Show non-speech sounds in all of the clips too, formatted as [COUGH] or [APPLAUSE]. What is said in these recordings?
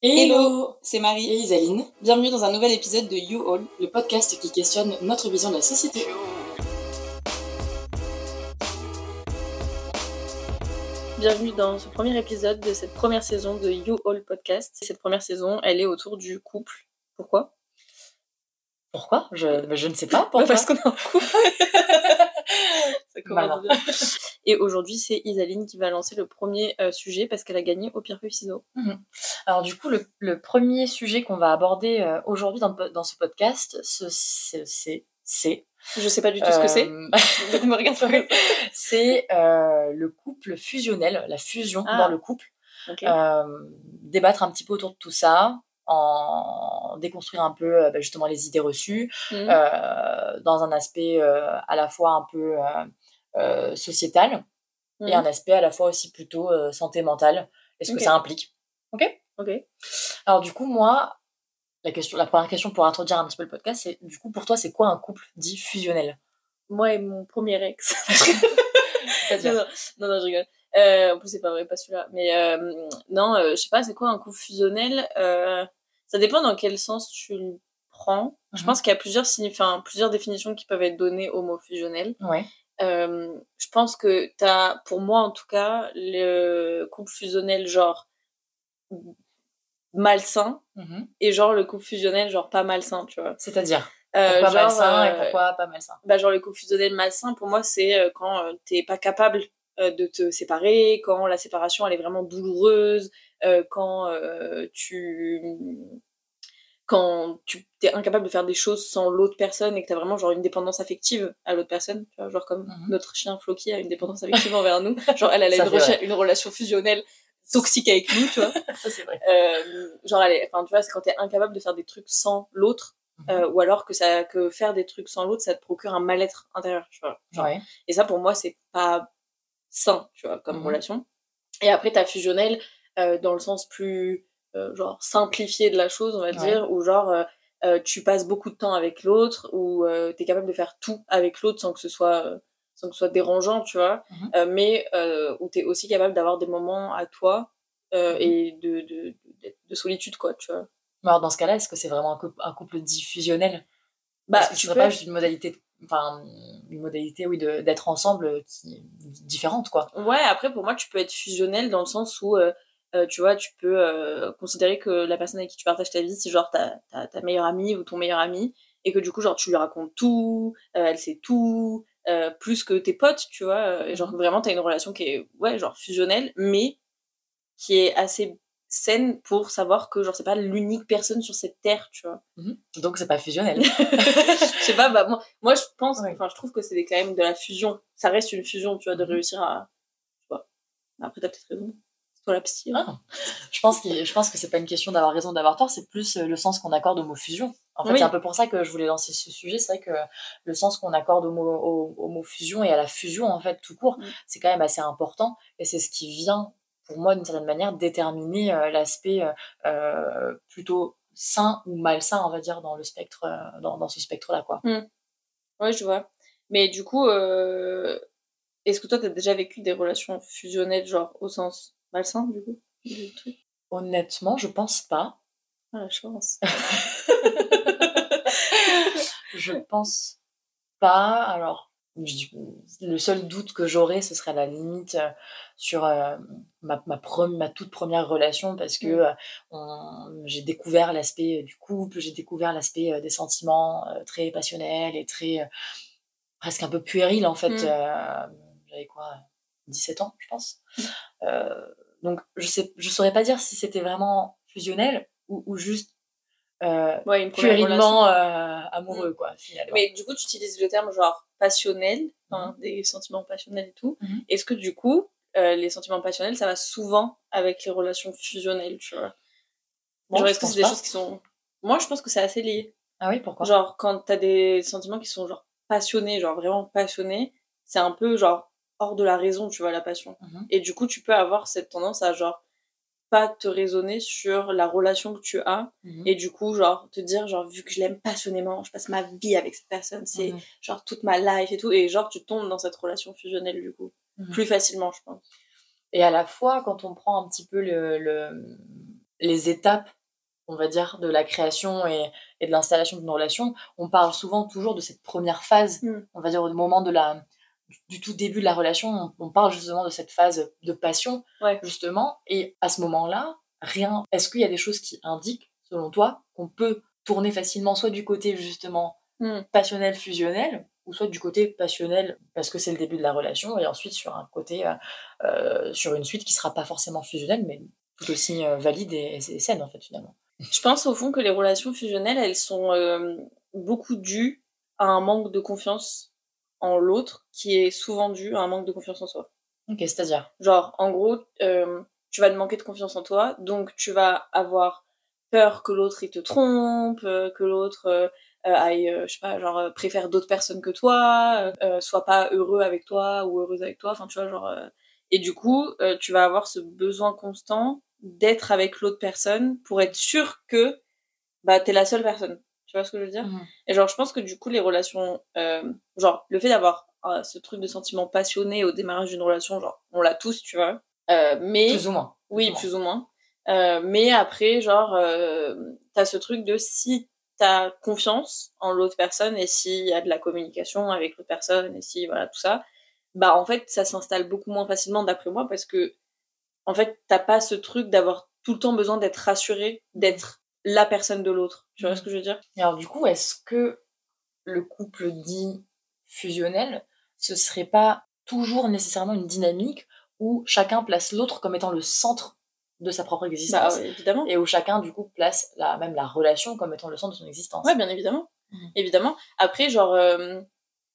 Hello, c'est Marie et Isaline. Bienvenue dans un nouvel épisode de You All, le podcast qui questionne notre vision de la société. Bienvenue dans ce premier épisode de cette première saison de You All Podcast. Cette première saison, elle est autour du couple. Pourquoi? Pourquoi? Je, je ne sais pas. Pourquoi? Parce qu'on est en couple. [LAUGHS] [LAUGHS] Ça commence bien. [LAUGHS] Et aujourd'hui, c'est Isaline qui va lancer le premier euh, sujet parce qu'elle a gagné au pierre feuille ciseaux. Mhm. Alors du coup, le, premier sujet qu'on va aborder euh, aujourd'hui dans, dans, ce podcast, c'est c'est je sais pas du tout ce que c'est. Euh, [LAUGHS] c'est le couple fusionnel, la fusion ah. dans le couple. débattre un petit peu autour de tout ça, en déconstruire un peu bah, justement les idées reçues, mhm. dans un aspect à la fois un peu euh, sociétal et un aspect à la fois aussi plutôt euh, santé mentale est ce que ça implique? Ok Ok. Alors du coup, moi, la, question, la première question pour introduire un petit peu le podcast, c'est du coup pour toi, c'est quoi un couple dit fusionnel? Moi et mon premier ex. [LAUGHS] [LAUGHS] non, non, non, je rigole. Euh, en plus, c'est pas vrai, pas celui-là. Mais non, je sais pas, c'est quoi un couple fusionnel? Ça dépend dans quel sens tu le prends. Je mhm. pense qu'il y a plusieurs, enfin, plusieurs définitions qui peuvent être données au mot fusionnel. Ouais. Euh, je pense que tu as, pour moi en tout cas, le couple fusionnel genre malsain mm-hmm. et genre le couple fusionnel genre pas malsain, tu vois. C'est-à-dire euh, Pourquoi malsain et euh, pourquoi pas malsain? bah, Genre le couple fusionnel malsain, pour moi, c'est quand t'es pas capable de te séparer, quand la séparation elle est vraiment douloureuse, quand tu quand tu es incapable de faire des choses sans l'autre personne et que tu as vraiment genre une dépendance affective à l'autre personne, tu vois, genre comme mhm. notre chien Floki a une dépendance affective envers nous, [LAUGHS] genre elle, a une, relation fusionnelle toxique avec nous, tu vois. [LAUGHS] Ça c'est vrai. Euh, genre elle enfin tu vois, c'est quand tu es incapable de faire des trucs sans l'autre mhm. euh, ou alors que ça que faire des trucs sans l'autre ça te procure un mal-être intérieur, tu vois. Ouais. Et ça pour moi c'est pas sain, tu vois, comme mhm. relation. Et après tu as fusionnel euh, dans le sens plus euh, genre simplifié de la chose, on va dire, ou genre euh, tu passes beaucoup de temps avec l'autre, ou tu es capable de faire tout avec l'autre sans que ce soit sans que ce soit dérangeant, tu vois, mhm. mais où tu es aussi capable d'avoir des moments à toi mhm. et de, de, de, solitude, quoi, tu vois. Alors dans ce cas-là, est-ce que c'est vraiment un couple, un couple diffusionnel? Bah, tu peux... pas juste une modalité enfin une modalité oui d'être ensemble qui différente quoi ouais après pour moi tu peux être fusionnel dans le sens où euh, tu vois, tu peux euh, considérer que la personne avec qui tu partages ta vie, c'est genre ta, ta, ta, meilleure amie ou ton meilleur ami, et que du coup, genre, tu lui racontes tout, euh, elle sait tout, plus que tes potes, tu vois. et genre, mhm. vraiment, t'as une relation qui est, ouais, genre, fusionnelle, mais qui est assez saine pour savoir que, genre, c'est pas l'unique personne sur cette terre, tu vois. Mhm. Donc, c'est pas fusionnel. [LAUGHS] Je sais pas, bah, moi, moi je pense, enfin, je trouve que c'est quand même de la fusion. Ça reste une fusion, tu vois, de mhm. réussir à. Tu vois. Après, t'as peut-être raison la psy. Hein. Ah. Je pense que je pense que c'est pas une question d'avoir raison d'avoir tort, c'est plus euh, le sens qu'on accorde au mot fusion. En fait, c'est un peu pour ça que je voulais lancer ce sujet. C'est vrai que le sens qu'on accorde au mot, au, mot fusion et à la fusion, en fait, tout court, mm. c'est quand même assez important. Et c'est ce qui vient, pour moi, d'une certaine manière, déterminer euh, l'aspect euh, plutôt sain ou malsain, on va dire, dans le spectre, dans, dans, ce spectre-là, quoi. Mm. Ouais, je vois. Mais du coup, est-ce que toi, tu as déjà vécu des relations fusionnelles, genre au sens malsain, du coup Honnêtement, je pense pas. Ah, la chance. [LAUGHS] je pense pas. Alors, le seul doute que j'aurais, ce serait à la limite euh, sur euh, ma, ma, ma, toute première relation parce que mm. euh, j'ai découvert l'aspect du couple, j'ai découvert l'aspect des sentiments très passionnels et très presque un peu puéril en fait. Mm. J'avais quoi 17 ans, je pense. Mm. Euh, donc, je sais, je saurais pas dire si c'était vraiment fusionnel ou, ou juste euh, ouais, puérilement euh, amoureux, mm. quoi, finalement. Mais du coup, tu utilises le terme genre passionnel, hein, mm. des sentiments passionnels et tout. Est-ce que du coup, euh, les sentiments passionnels, ça va souvent avec les relations fusionnelles, tu vois? Genre, est-ce que c'est des choses qui sont. Moi, je pense que c'est assez lié. Ah oui, pourquoi? Genre, quand t'as des sentiments qui sont genre passionnés, genre vraiment passionnés, c'est un peu genre hors de la raison, tu vois, la passion. Mhm. Et du coup, tu peux avoir cette tendance à genre pas te raisonner sur la relation que tu as mhm. et du coup genre te dire genre vu que je l'aime passionnément je passe ma vie avec cette personne c'est mhm. genre toute ma life et tout et genre tu tombes dans cette relation fusionnelle du coup plus facilement je pense et à la fois quand on prend un petit peu le, les étapes, on va dire, de la création et, et de l'installation d'une relation, on parle souvent toujours de cette première phase, Mm. on va dire au moment de la, du tout début de la relation, on, on parle justement de cette phase de passion, Ouais. justement, et à ce moment-là, rien. Est-ce qu'il y a des choses qui indiquent, selon toi, qu'on peut tourner facilement soit du côté justement Mm. passionnel fusionnel ou soit du côté passionnel parce que c'est le début de la relation et ensuite sur un côté euh, euh, sur une suite qui sera pas forcément fusionnelle mais tout aussi euh, valide et, et saine en fait finalement Je pense au fond que les relations fusionnelles, elles sont euh, beaucoup dues à un manque de confiance en l'autre, qui est souvent dû à un manque de confiance en soi. ok c'est à dire Genre, en gros, euh, tu vas te manquer de confiance en toi, donc tu vas avoir peur que l'autre il te trompe, euh, que l'autre euh, aille, euh, je sais pas, genre préfère d'autres personnes que toi, soit pas heureux avec toi ou heureuse avec toi, enfin tu vois, genre. Et du coup, tu vas avoir ce besoin constant d'être avec l'autre personne pour être sûr que bah t'es la seule personne. Tu vois ce que je veux dire? Mhm. Et genre, je pense que du coup, les relations, euh, genre, le fait d'avoir euh, ce truc de sentiment passionné au démarrage d'une relation, genre, on l'a tous, tu vois. Euh, mais plus ou moins oui, plus ou moins. Mais après, genre, t'as ce truc de si t'as confiance en l'autre personne et s'il y a de la communication avec l'autre personne et si, voilà, tout ça, bah, en fait, ça s'installe beaucoup moins facilement d'après moi parce que, en fait, t'as pas ce truc d'avoir tout le temps besoin d'être rassuré, d'être la personne de l'autre. Tu vois Mhm. ce que je veux dire? Et alors du coup est-ce que le couple dit fusionnel ce serait pas toujours nécessairement une dynamique où chacun place l'autre comme étant le centre de sa propre Bah, existence ouais, évidemment. et où chacun du coup place la, même la relation comme étant le centre de son existence? Ouais, bien évidemment. Mhm. Évidemment. Après, genre, euh,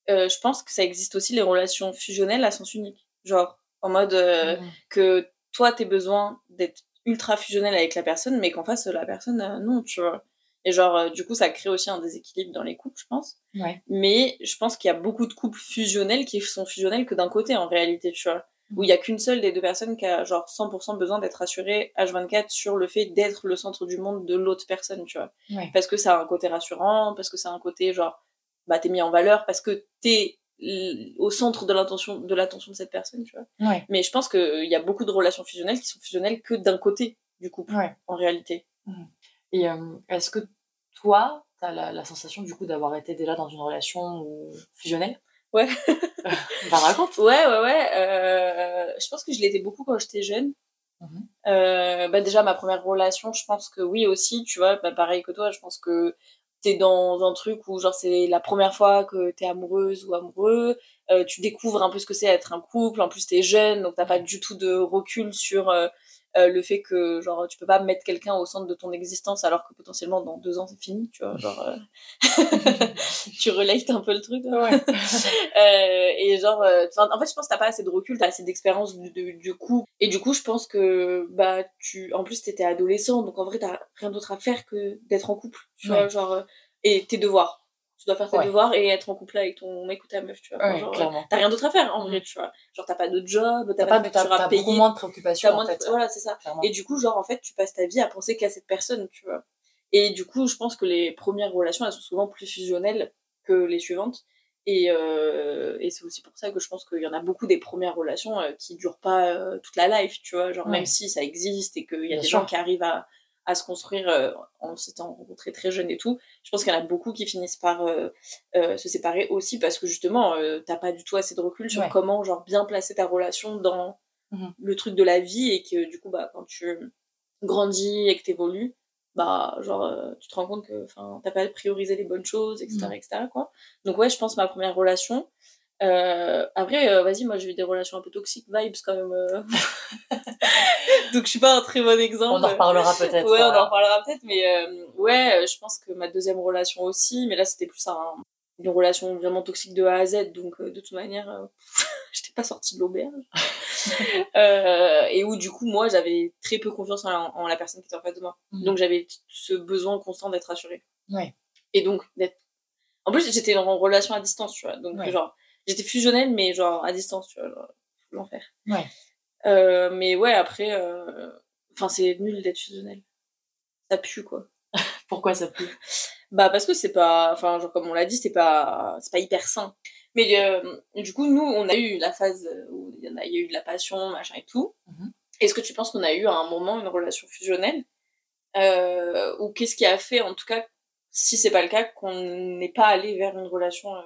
euh, je pense que ça existe aussi les relations fusionnelles à sens unique. Genre, en mode euh, Mhm. que toi, t'aies besoin d'être ultra fusionnel avec la personne, mais qu'en face, la personne, euh, non, tu vois. Et genre, euh, du coup, ça crée aussi un déséquilibre dans les couples, je pense. Ouais. Mais je pense qu'il y a beaucoup de couples fusionnels qui sont fusionnels que d'un côté, en réalité, tu vois. Où il y a qu'une seule des deux personnes qui a, genre, 100% besoin d'être rassurée H24 sur le fait d'être le centre du monde de l'autre personne, tu vois Ouais. parce que ça a un côté rassurant, parce que ça a un côté genre bah t'es mis en valeur, parce que t'es au centre de l'attention de l'attention de cette personne, tu vois. Ouais. Mais je pense qu'il y a beaucoup de relations fusionnelles qui sont fusionnelles que d'un côté du couple, Ouais. en réalité. Et euh, est-ce que toi, t'as la, la sensation du coup d'avoir été déjà dans une relation euh, fusionnelle? Ouais. [LAUGHS] bah raconte. Ouais, ouais, ouais. euh, je pense que je l'étais beaucoup quand j'étais jeune. Mhm. Bah déjà ma première relation, je pense que oui aussi, tu vois, bah pareil que toi, je pense que t'es dans un truc où genre c'est la première fois que t'es amoureuse ou amoureux, euh, tu découvres un peu ce que c'est être un couple, en plus t'es jeune, donc t'as pas du tout de recul sur euh, euh, le fait que genre tu peux pas mettre quelqu'un au centre de ton existence alors que potentiellement dans deux ans c'est fini, tu vois, genre euh, [LAUGHS] tu relates un peu le truc. hein. Ouais. [LAUGHS] Euh, et genre, euh, en fait, je pense que t'as pas assez de recul, t'as assez d'expérience du, coup. Et du coup, je pense que, bah, tu, en plus, t'étais adolescent, donc en vrai, t'as rien d'autre à faire que d'être en couple, tu Ouais. vois, genre, euh, et tes devoirs. Tu dois faire tes Ouais. devoirs et être en couple avec ton mec ou ta meuf, tu vois. Ouais, genre, clairement. t'as rien d'autre à faire, en vrai, tu vois. Genre, t'as pas de job, t'as T'as pas de t'as, facture à t'as payer. beaucoup moins de t'as préoccupations en fait. Voilà, c'est ça. clairement. Et du coup, genre, en fait, tu passes ta vie à penser qu'à cette personne, tu vois. Et du coup, je pense que les premières relations, elles sont souvent plus fusionnelles que les suivantes. Et, euh, et c'est aussi pour ça que je pense qu'il y en a beaucoup des premières relations euh, qui durent pas euh, toute la life, tu vois. Genre, Ouais. même si ça existe et qu'il y a Bien des sûr. gens qui arrivent à, à se construire euh, en s'étant rencontrés très jeunes et tout, je pense qu'il y en a beaucoup qui finissent par euh, euh, se séparer aussi parce que justement, euh, t'as pas du tout assez de recul sur Ouais. comment, genre, bien placer ta relation dans Mhm. le truc de la vie et que du coup, bah, quand tu grandis et que t'évolues, bah genre tu te rends compte que t'as pas priorisé les bonnes choses etc Mm. etc quoi donc ouais je pense ma première relation euh, après euh, vas-y moi j'ai eu des relations un peu toxiques vibes quand même euh. [LAUGHS] donc je suis pas un très bon exemple On en reparlera [LAUGHS] peut-être. ouais on en reparlera peut-être mais euh, ouais je pense que ma deuxième relation aussi mais là c'était plus un, une relation vraiment toxique de A à Z donc euh, de toute manière euh, [LAUGHS] j'étais pas sortie de l'auberge Euh, et où du coup moi j'avais très peu confiance en la, en la personne qui était en face de moi Mhm. donc j'avais ce besoin constant d'être rassurée Ouais. et donc d'être en plus j'étais en relation à distance tu vois donc Ouais. genre j'étais fusionnelle mais genre à distance tu vois genre, l'enfer. Ouais. Euh, mais ouais après euh, enfin c'est nul d'être fusionnel ça pue quoi. [LAUGHS] Pourquoi ça pue? Bah parce que c'est pas enfin genre comme on l'a dit c'est pas c'est pas hyper sain. Mais euh, du coup nous on a eu la phase où il y en a, il y a eu de la passion machin et tout. Mhm. est-ce que tu penses qu'on a eu à un moment une relation fusionnelle? Euh, ou qu'est-ce qui a fait, en tout cas, si c'est pas le cas, qu'on n'est pas allé vers une relation euh,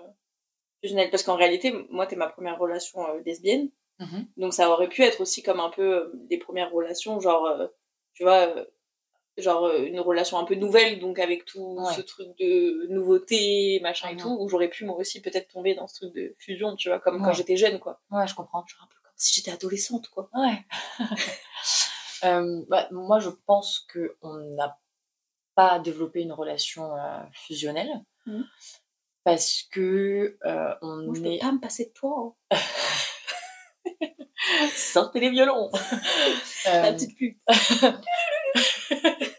fusionnelle Parce qu'en réalité, moi, t'es ma première relation euh, lesbienne, Mhm. donc ça aurait pu être aussi comme un peu euh, des premières relations, genre, euh, tu vois, genre une relation un peu nouvelle, donc avec tout Ouais. ce truc de nouveauté, machin et Mhm. tout, où j'aurais pu moi aussi peut-être tomber dans ce truc de fusion, tu vois, comme quand j'étais jeune, quoi. Ouais, je comprends. Genre un peu comme si j'étais adolescente, quoi. Ouais. [LAUGHS] Euh, bah, moi, je pense que on n'a pas développé une relation euh, fusionnelle Mhm. Parce que euh, on Moi, je peux pas me passer de toi, hein. [LAUGHS] Sortez les violons. [LAUGHS] la Euh, petite pute. [LAUGHS]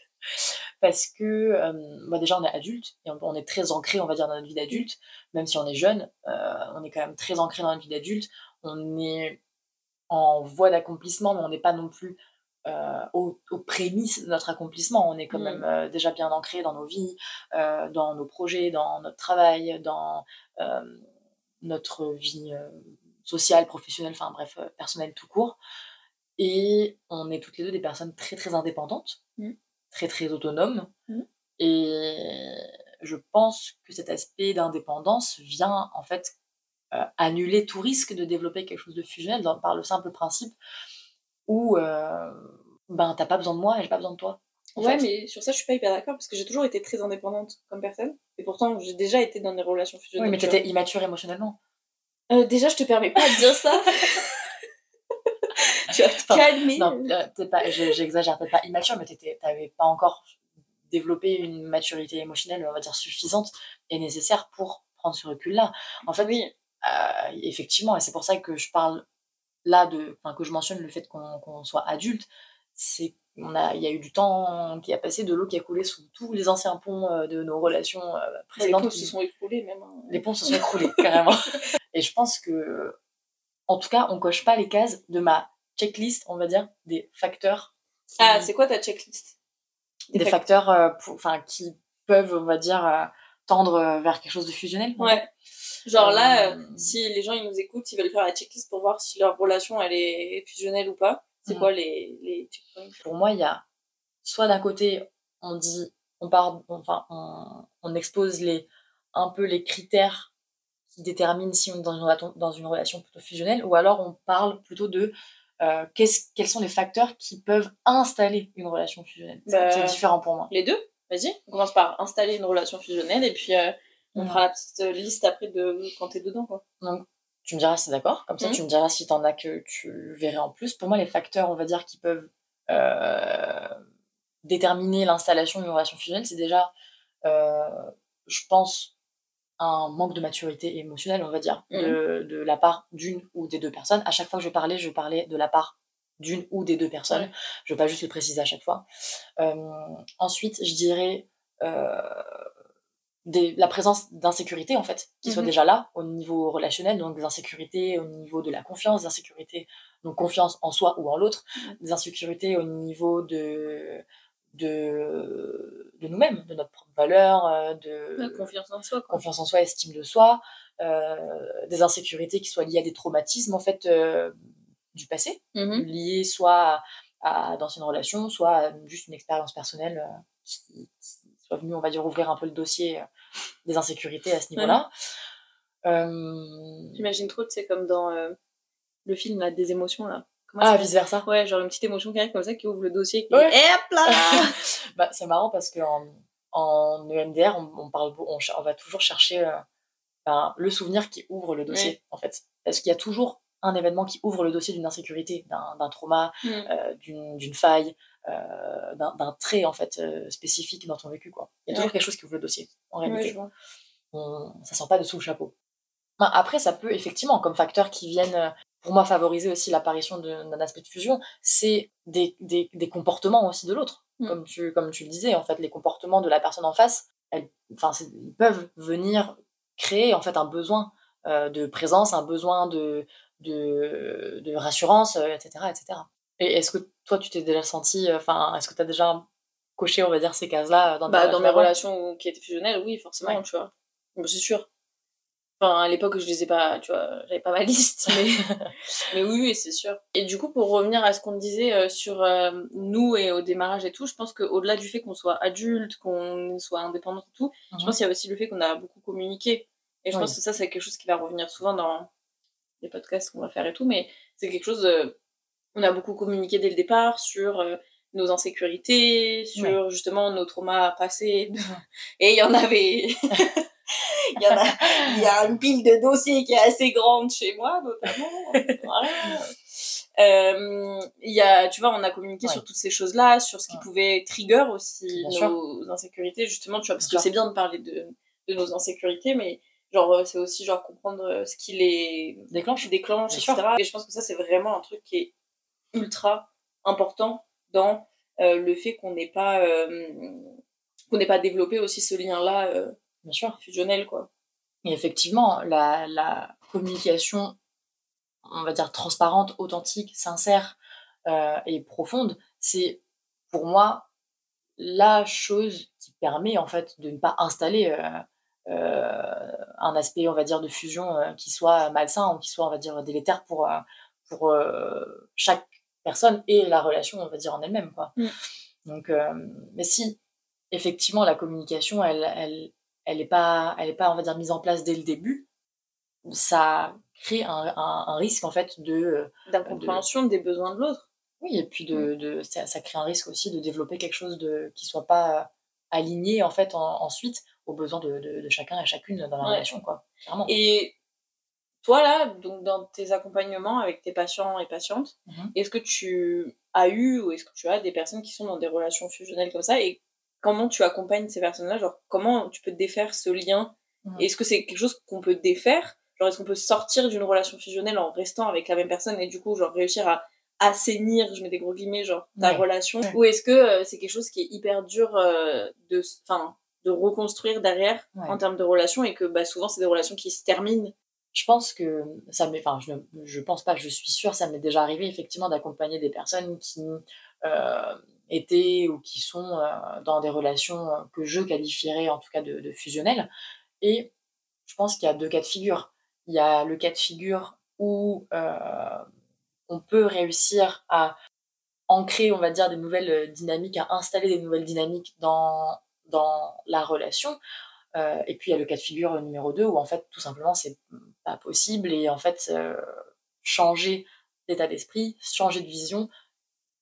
parce que euh, bah déjà on est adulte et on, on est très ancré on va dire dans notre vie d'adulte même si on est jeune euh, on est quand même très ancré dans notre vie d'adulte on est en voie d'accomplissement mais on n'est pas non plus euh, aux, aux prémices de notre accomplissement on est quand Mm. même euh, déjà bien ancré dans nos vies euh, dans nos projets dans notre travail dans euh, notre vie sociale professionnelle enfin bref personnelle tout court et on est toutes les deux des personnes très très indépendantes Mm. très très autonomes Mm. et je pense que cet aspect d'indépendance vient en fait annuler tout risque de développer quelque chose de fusionnel dans- par le simple principe où euh, ben t'as pas besoin de moi et j'ai pas besoin de toi Ouais, fait. mais sur ça, je suis pas hyper d'accord parce que j'ai toujours été très indépendante comme personne. Et pourtant, j'ai déjà été dans des relations fusionnelles. oui mais tu t'étais immature émotionnellement. Euh, déjà, je te permets pas de dire ça. [LAUGHS] tu vas te Enfin, calmer. non euh, t'es pas je- j'exagère peut-être pas immature mais t'étais- t'avais pas encore développé une maturité émotionnelle on va dire suffisante et nécessaire pour prendre ce recul là en fait Oui. Euh, effectivement, et c'est pour ça que je parle là de, enfin que je mentionne le fait qu'on soit adulte, c'est on a, il y a eu du temps qui a passé, de l'eau qui a coulé sous tous les anciens ponts euh, de nos relations euh, Les précédentes. ponts qui- se sont écroulés même. hein. les ponts se sont écroulés carrément. [LAUGHS] Et je pense que, en tout cas, on coche pas les cases de ma checklist, on va dire, des facteurs. Ah, c'est quoi ta checklist? Des fac- facteurs, euh, qui peuvent, on va dire, euh, tendre vers quelque chose de fusionnel. Ouais. Genre là, Euh, euh, si les gens ils nous écoutent, ils veulent faire la checklist pour voir si leur relation elle est fusionnelle ou pas. C'est Mhm. quoi les, les checkpoints? Pour moi, il y a soit d'un côté, on dit, on part, enfin, on, on expose les, un peu les critères qui déterminent si on est dans une, relation- dans une relation plutôt fusionnelle, ou alors on parle plutôt de euh, qu'est-ce- quels sont les facteurs qui peuvent installer une relation fusionnelle. C'est- Bah, C'est différent pour moi. Les deux Vas-y, on commence par installer une relation fusionnelle et puis euh, on Mhm. fera la petite euh, liste après de quand t'es dedans. Quoi. Tu me diras si c'est d'accord, comme ça Mhm. tu me diras si t'en as que tu verrais en plus. Pour moi, les facteurs, on va dire, qui peuvent euh, déterminer l'installation d'une relation fusionnelle, c'est déjà, euh, je pense, un manque de maturité émotionnelle, on va dire, de, de la part d'une ou des deux personnes. À chaque fois que je parlais, je parlais de la part d'une ou des deux personnes. Je ne veux pas juste le préciser à chaque fois. Euh, ensuite, je dirais des- la présence d'insécurité, en fait, qui soit Mhm. déjà là au niveau relationnel, donc des insécurités au niveau de la confiance, des insécurités, donc confiance en soi ou en l'autre, des insécurités au niveau de, de, de nous-mêmes, de notre propre valeur, euh, de La confiance en soi. Quoi. confiance en soi, estime de soi, euh, des insécurités qui soient liées à des traumatismes en fait euh, du passé, Mhm. liées soit à, à d'anciennes relations, soit à juste une expérience personnelle euh, qui, qui soit venue, on va dire, ouvrir un peu le dossier des insécurités à ce niveau-là. Euh, J'imagine trop, tu sais, comme dans euh, le film là, des émotions là. Comment Ah, vice versa. Ouais, genre une petite émotion qui arrive comme ça qui ouvre le dossier. Qui... Ouais. Et hop là [LAUGHS] bah, c'est marrant parce qu'en en EMDR, on, on parle, on, va toujours chercher euh, ben, le souvenir qui ouvre le dossier, Ouais. en fait. Parce qu'il y a toujours un événement qui ouvre le dossier d'une insécurité, d'un trauma, Mhm. euh, d'une faille, euh, d'un trait en fait euh, spécifique dans ton vécu. Quoi. Il y a toujours quelque chose qui ouvre le dossier, en réalité. On- ça sort pas de sous le chapeau. Après, ça peut effectivement, comme facteur qui viennent, pour moi, favoriser aussi l'apparition d'un aspect de fusion, c'est des, des, des comportements aussi de l'autre. Mm. Comme, tu, comme tu le disais, en fait, les comportements de la personne en face, elles, ils peuvent venir créer en fait un besoin de présence, un besoin de, de, de rassurance, euh, etc., etc. Et est-ce que toi, tu t'es déjà senti, enfin, est-ce que tu as déjà coché, on va dire, ces cases-là euh, dans ta Bah, dans mes relation relations qui étaient fusionnelles, oui, forcément, Ouais. tu vois. Bah, c'est sûr. Enfin, à l'époque, je les ai pas, tu vois, j'avais pas ma [LAUGHS] liste, mais, [LAUGHS] mais oui, oui, c'est sûr. Et du coup, pour revenir à ce qu'on disait euh, sur euh, nous et au démarrage et tout, je pense qu'au-delà du fait qu'on soit adulte, qu'on soit indépendant et tout, je Mhm. pense qu'il y a aussi le fait qu'on a beaucoup communiqué. Et je Oui. pense que ça, c'est quelque chose qui va revenir souvent dans les podcasts qu'on va faire et tout, mais c'est quelque chose, euh, on a beaucoup communiqué dès le départ sur euh, nos insécurités, sur justement nos traumas passés. [LAUGHS] Et il y en avait. [LAUGHS] Il y, en a, il y a une pile de dossiers qui est assez grande chez moi, notamment. [LAUGHS] Voilà. Euh, il y a, tu vois, on a communiqué Ouais. sur toutes ces choses-là, sur ce qui Ouais. pouvait trigger aussi Bien nos insécurités, justement, tu vois, parce Bien que c'est bien de parler de, de nos insécurités, mais genre, euh, c'est aussi genre comprendre euh, ce qui les Déclenche. déclenche, etc. sûr. Et je pense que ça, c'est vraiment un truc qui est ultra important dans euh, le fait qu'on n'ait pas, euh, qu'on n'ait pas développé aussi ce lien-là euh, Bien sûr. fusionnel, quoi. Et effectivement, la, la communication, on va dire transparente, authentique, sincère et profonde, c'est pour moi la chose qui permet en fait de ne pas installer un aspect, on va dire, de fusion euh, qui soit malsain ou qui soit, on va dire, délétère pour, euh, pour euh, chaque personne et la relation, on va dire, en elle-même. Quoi. Mm. Donc, euh, mais si effectivement la communication, elle, elle, elle est pas, elle est pas, on va dire, mise en place dès le début, ça crée un, un, un risque en fait de, euh, D'incompréhension des besoins de l'autre. oui, et puis de, de ça, ça crée un risque aussi de développer quelque chose de qui soit pas euh, aligné en fait en- ensuite aux besoins de, de, de chacun et chacune dans la Ouais. relation, quoi. Clairement. Et toi, là, donc dans tes accompagnements avec tes patients et patientes, Mhm. est-ce que tu as eu ou est-ce que tu as des personnes qui sont dans des relations fusionnelles comme ça et comment tu accompagnes ces personnes-là? Genre, comment tu peux défaire ce lien? Mhm. Est-ce que c'est quelque chose qu'on peut défaire? Genre, est-ce qu'on peut sortir d'une relation fusionnelle en restant avec la même personne et du coup, genre, réussir à assainir, je mets des gros guillemets, genre, ta Ouais. relation? Ouais. Ou est-ce que euh, c'est quelque chose qui est hyper dur euh, de, enfin, de reconstruire derrière Ouais. en termes de relations et que bah, souvent, c'est des relations qui se terminent Je pense que ça m'est, enfin, je, ne- je pense pas, je suis sûre, ça m'est déjà arrivé effectivement d'accompagner des personnes qui euh, étaient ou qui sont euh, dans des relations que je qualifierais en tout cas de, de fusionnelles. Et je pense qu'il y a deux cas de figure. Il y a le cas de figure où euh, on peut réussir à ancrer, on va dire, des nouvelles dynamiques, à installer des nouvelles dynamiques dans, dans la relation. Euh, et puis il y a le cas de figure numéro 2 où en fait tout simplement c'est pas possible et en fait euh, changer d'état d'esprit, changer de vision,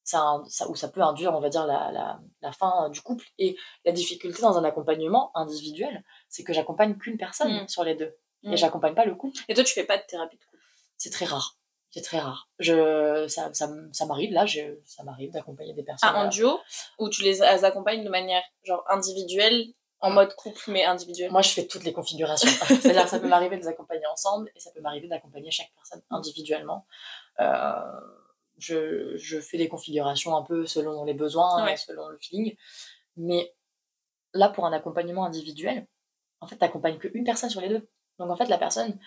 ça, ça, où ça peut induire on va dire la, la, la fin du couple. Et la difficulté dans un accompagnement individuel, c'est que j'accompagne qu'une personne Mm. sur les deux Mm. et j'accompagne pas le couple. Et toi, tu fais pas de thérapie de couple? C'est très rare. C'est très rare. Je, ça, ça, ça m'arrive là, je, ça m'arrive d'accompagner des personnes. Ah, en duo Ou tu les accompagnes de manière genre individuelle, en mode couple mais individuel Moi, je fais toutes les configurations. [LAUGHS] C'est-à-dire que ça peut m'arriver de les accompagner ensemble et ça peut m'arriver d'accompagner chaque personne individuellement. Euh, je, je fais des configurations un peu selon les besoins, Ouais. selon le feeling. Mais là, pour un accompagnement individuel, en fait, tu n'accompagnes qu'une personne sur les deux. Donc, en fait, la personne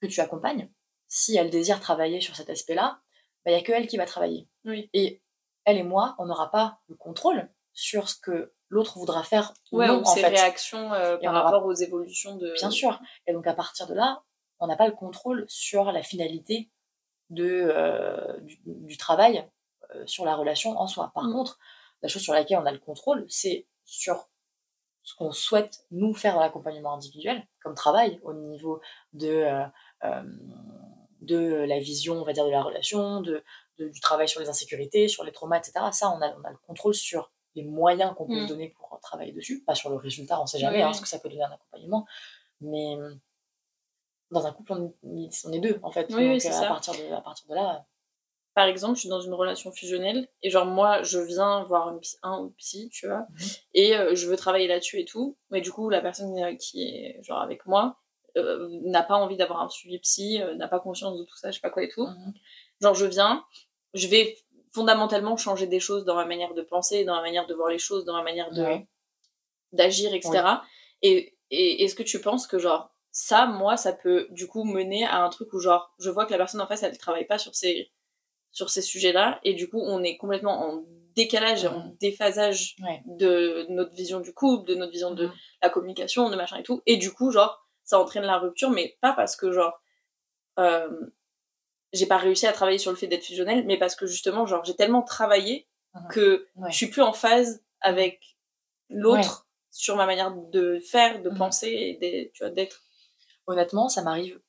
que tu accompagnes, si elle désire travailler sur cet aspect-là, il n'y a que elle qui va travailler. Oui. Et elle et moi, on n'aura pas le contrôle sur ce que l'autre voudra faire ou Ouais, non, ou en ses fait. réactions euh, par aura- rapport aux évolutions de. Bien sûr. Et donc à partir de là, on n'a pas le contrôle sur la finalité de, euh, du, du travail euh, sur la relation en soi. Par Mm. contre, la chose sur laquelle on a le contrôle, c'est sur ce qu'on souhaite nous faire dans l'accompagnement individuel, comme travail au niveau de, euh, de la vision, on va dire, de la relation, de, de- du travail sur les insécurités, sur les traumas, etc. Ça, on a, on a le contrôle sur les moyens qu'on peut Mm. donner pour travailler dessus, pas sur le résultat, on sait jamais Oui, hein, ce que ça peut donner un accompagnement, mais euh, dans un couple, on est, on est deux, en fait. Oui, Donc, euh, ça. à, partir de, à partir de là, Par exemple, je suis dans une relation fusionnelle et genre moi, je viens voir un, psy- un ou psy, tu vois, Mhm. et euh, je veux travailler là-dessus et tout. Mais du coup, la personne euh, qui est genre avec moi euh, n'a pas envie d'avoir un suivi psy, euh, n'a pas conscience de tout ça, je sais pas quoi et tout. Mhm. Genre, je viens, je vais fondamentalement changer des choses dans ma manière de penser, dans ma manière de voir les choses, dans ma manière de Ouais. d'agir, etc. Et, et est-ce que tu penses que genre ça, moi, ça peut du coup mener à un truc où genre je vois que la personne en face, elle travaille pas sur ces sur ces sujets-là et du coup on est complètement en décalage et en déphasage Ouais. de notre vision du couple, de notre vision de Mhm. la communication, de machin et tout. Et du coup, genre, ça entraîne la rupture, mais pas parce que, genre, euh, j'ai pas réussi à travailler sur le fait d'être fusionnel, mais parce que justement, genre, j'ai tellement travaillé Mhm. que Ouais. je suis plus en phase avec l'autre sur ma manière de faire, de Mhm. penser et d'être- tu vois, d'être. Honnêtement, ça m'arrive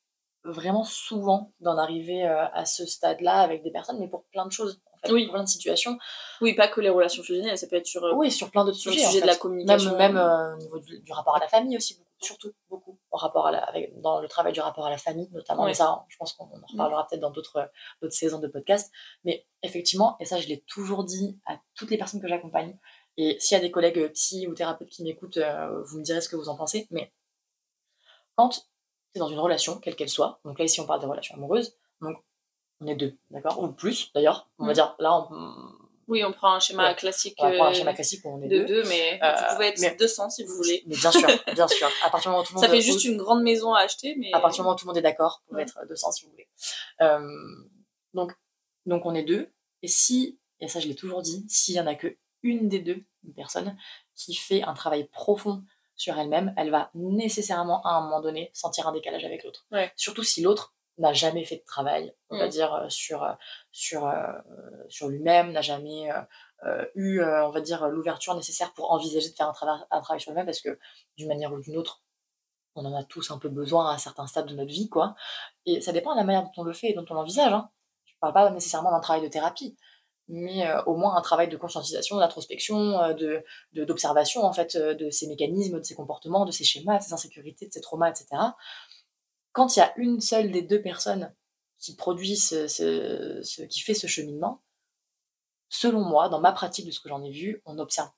vraiment souvent d'en arriver euh, à ce stade-là avec des personnes, mais pour plein de choses, en fait, Oui. pour plein de situations. Oui, pas que les relations fusionnelles, ça peut être sur, euh, Oui, sur plein d'autres sur le sujets. en sujet de fait. la communication. Même, même euh, au niveau du, du rapport à la famille aussi, surtout beaucoup, au rapport à la, avec, dans le travail du rapport à la famille notamment. Ouais. Mais ça, je pense qu'on en reparlera peut-être dans d'autres saisons de podcast. Mais effectivement, et ça, je l'ai toujours dit à toutes les personnes que j'accompagne. Et s'il y a des collègues psy ou thérapeutes qui m'écoutent, euh, vous me direz ce que vous en pensez. Mais quand tu es dans une relation, quelle qu'elle soit, donc là, ici, on parle des relations amoureuses, donc on est deux, d'accord? Ou plus, d'ailleurs. On va Mm. dire, là, on, Oui, on prend un schéma Ouais. classique on va prendre un euh, schéma classique où on est de deux. deux, mais Euh, vous pouvez être mais- 200 si vous voulez. Mais bien sûr, [LAUGHS] bien sûr. À partir du moment où tout le monde Ça fait juste une grande maison à acheter, mais. à partir du moment où tout le monde est d'accord, vous pouvez Ouais. être 200 si vous voulez. Euh, donc, donc on est deux. Et si, et ça je l'ai toujours dit, s'il y en a que une des deux, une personne, qui fait un travail profond sur elle-même, elle va nécessairement à un moment donné sentir un décalage avec l'autre. Ouais. Surtout si l'autre n'a jamais fait de travail, on va Mm. dire, euh, sur, euh, sur, euh, sur lui-même, n'a jamais euh, eu, on va dire, l'ouverture nécessaire pour envisager de faire un, travail un travail sur lui-même, parce que d'une manière ou d'une autre, on en a tous un peu besoin à un certain stade de notre vie, quoi. Et ça dépend de la manière dont on le fait et dont on l'envisage. Hein. Je parle pas nécessairement d'un travail de thérapie, mais euh, au moins un travail de conscientisation, d'introspection, euh, de, de- d'observation, en fait, de ses mécanismes, de ses comportements, de ses schémas, de ses insécurités, de ses traumas, etc. Quand il y a une seule des deux personnes qui produit ce, ce- ce- qui fait ce cheminement, selon moi, dans ma pratique de ce que j'en ai vu, on observe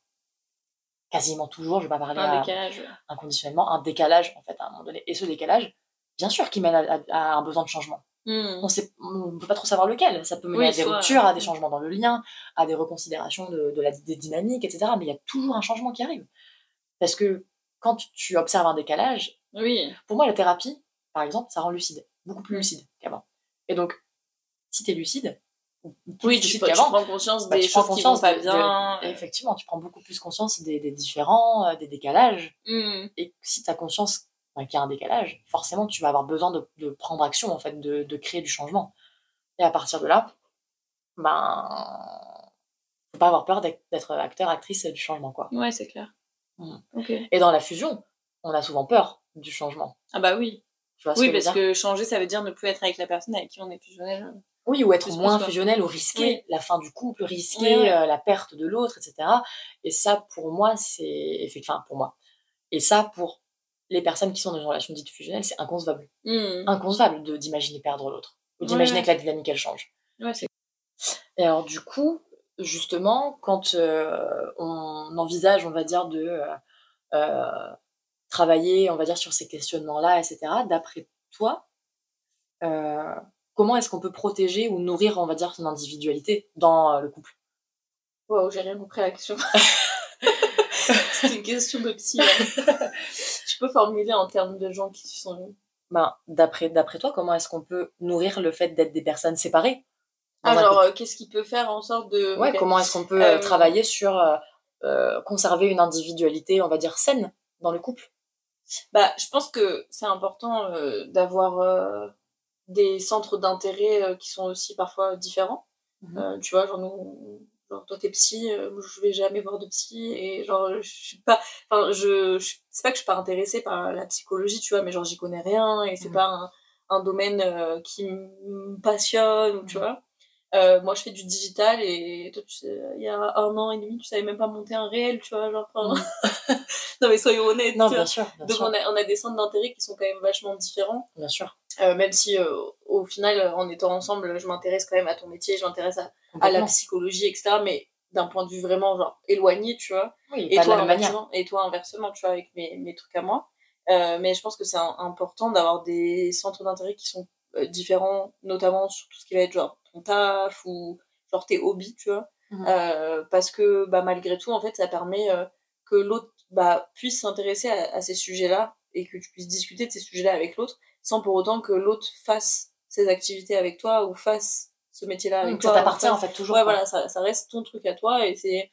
quasiment toujours, je vais pas parler un à- décalage. inconditionnellement, un décalage, en fait, à un moment donné. Et ce décalage, bien sûr, qui mène à, à- à un besoin de changement. Hmm. On on peut pas trop savoir lequel. Ça peut mener Oui, à des soit- ruptures, à des changements dans le lien, à des reconsidérations de, de la, des dynamiques, etc. Mais il y a toujours un changement qui arrive. Parce que quand tu, tu observes un décalage, Oui. pour moi, la thérapie, par exemple, ça rend lucide. Beaucoup plus lucide qu'avant. Et donc, si tu es lucide, plus Oui, tu, lucide tu qu'avant, prends conscience bah, des tu prends choses qui vont conscience pas de- bien. effectivement, tu prends beaucoup plus conscience des, des différents, euh, des décalages. hmm. Et si tu as conscience enfin, qu'il y a un décalage, forcément, tu vas avoir besoin de, de prendre action, en fait, de, de créer du changement. Et à partir de là, ben, faut pas avoir peur d'être acteur, actrice du changement, quoi. Ouais, c'est clair. Ok. Et dans la fusion, on a souvent peur du changement. Ah bah oui. Tu vois ce Oui, parce que changer, ça veut dire ne plus être avec la personne avec qui on est fusionnel. Oui, ou être moins fusionnel ou risqué, Oui. la fin du couple ouais. euh, la perte de l'autre, etc. Et ça, pour moi, c'est... Enfin, pour moi. Et ça, pour les personnes qui sont dans une relation dite fusionnelle, c'est inconcevable. Hmm. Inconcevable de- d'imaginer perdre l'autre. Ou d'imaginer que la dynamique, elle change. Ouais, c'est Et alors, du coup, justement, quand euh, on envisage, on va dire, de euh, travailler, on va dire, sur ces questionnements-là, etc., d'après toi, euh, comment est-ce qu'on peut protéger ou nourrir, on va dire, son individualité dans euh, le couple? Wow, j'ai rien compris à la question. [LAUGHS] [LAUGHS] C'est une question de psy. tu peux formuler en termes de gens qui sont. ben, D'après d'après toi, comment est-ce qu'on peut nourrir le fait d'être des personnes séparées Alors, couple? euh, qu'est-ce qui peut faire en sorte de. Ouais, comment est-ce qu'on peut euh, travailler sur euh, conserver une individualité, on va dire, saine dans le couple? Bah, je pense que c'est important euh, d'avoir euh, des centres d'intérêt euh, qui sont aussi parfois différents. Euh, tu vois, genre, nous, genre toi t'es psy, moi je vais jamais voir de psy, et genre, je suis pas. Enfin, je. je- c'est pas que je suis pas intéressée par la psychologie, tu vois, mais genre, j'y connais rien, et c'est Mhm. pas un, un domaine qui me passionne, ou tu vois. Euh, moi, je fais du digital et toi, tu sais, il y a un an et demi, tu savais même pas monter un réel, tu vois, genre. enfin, [LAUGHS] non, mais soyons honnêtes. Non, bien sûr, bien Donc sûr, on a, on a des centres d'intérêt qui sont quand même vachement différents, bien sûr. Euh, même si euh, au final, en étant ensemble, je m'intéresse quand même à ton métier, je m'intéresse à, à la psychologie, etc. Mais d'un point de vue vraiment genre éloigné, tu vois. Oui, Et toi, inversement, et toi inversement, tu vois, avec mes, mes trucs à moi. Mais je pense que c'est important d'avoir des centres d'intérêt qui sont différents, notamment sur tout ce qui va être genre ton taf ou genre tes hobbies, tu vois. Mhm. Euh, parce que bah, malgré tout, en fait, ça permet euh, que l'autre bah, puisse s'intéresser à, à ces sujets-là et que tu puisses discuter de ces sujets-là avec l'autre sans pour autant que l'autre fasse ses activités avec toi ou fasse ce métier-là avec Donc, toi. ça t'appartient en fait toujours. Ouais, quoi. voilà, ça, ça reste ton truc à toi et c'est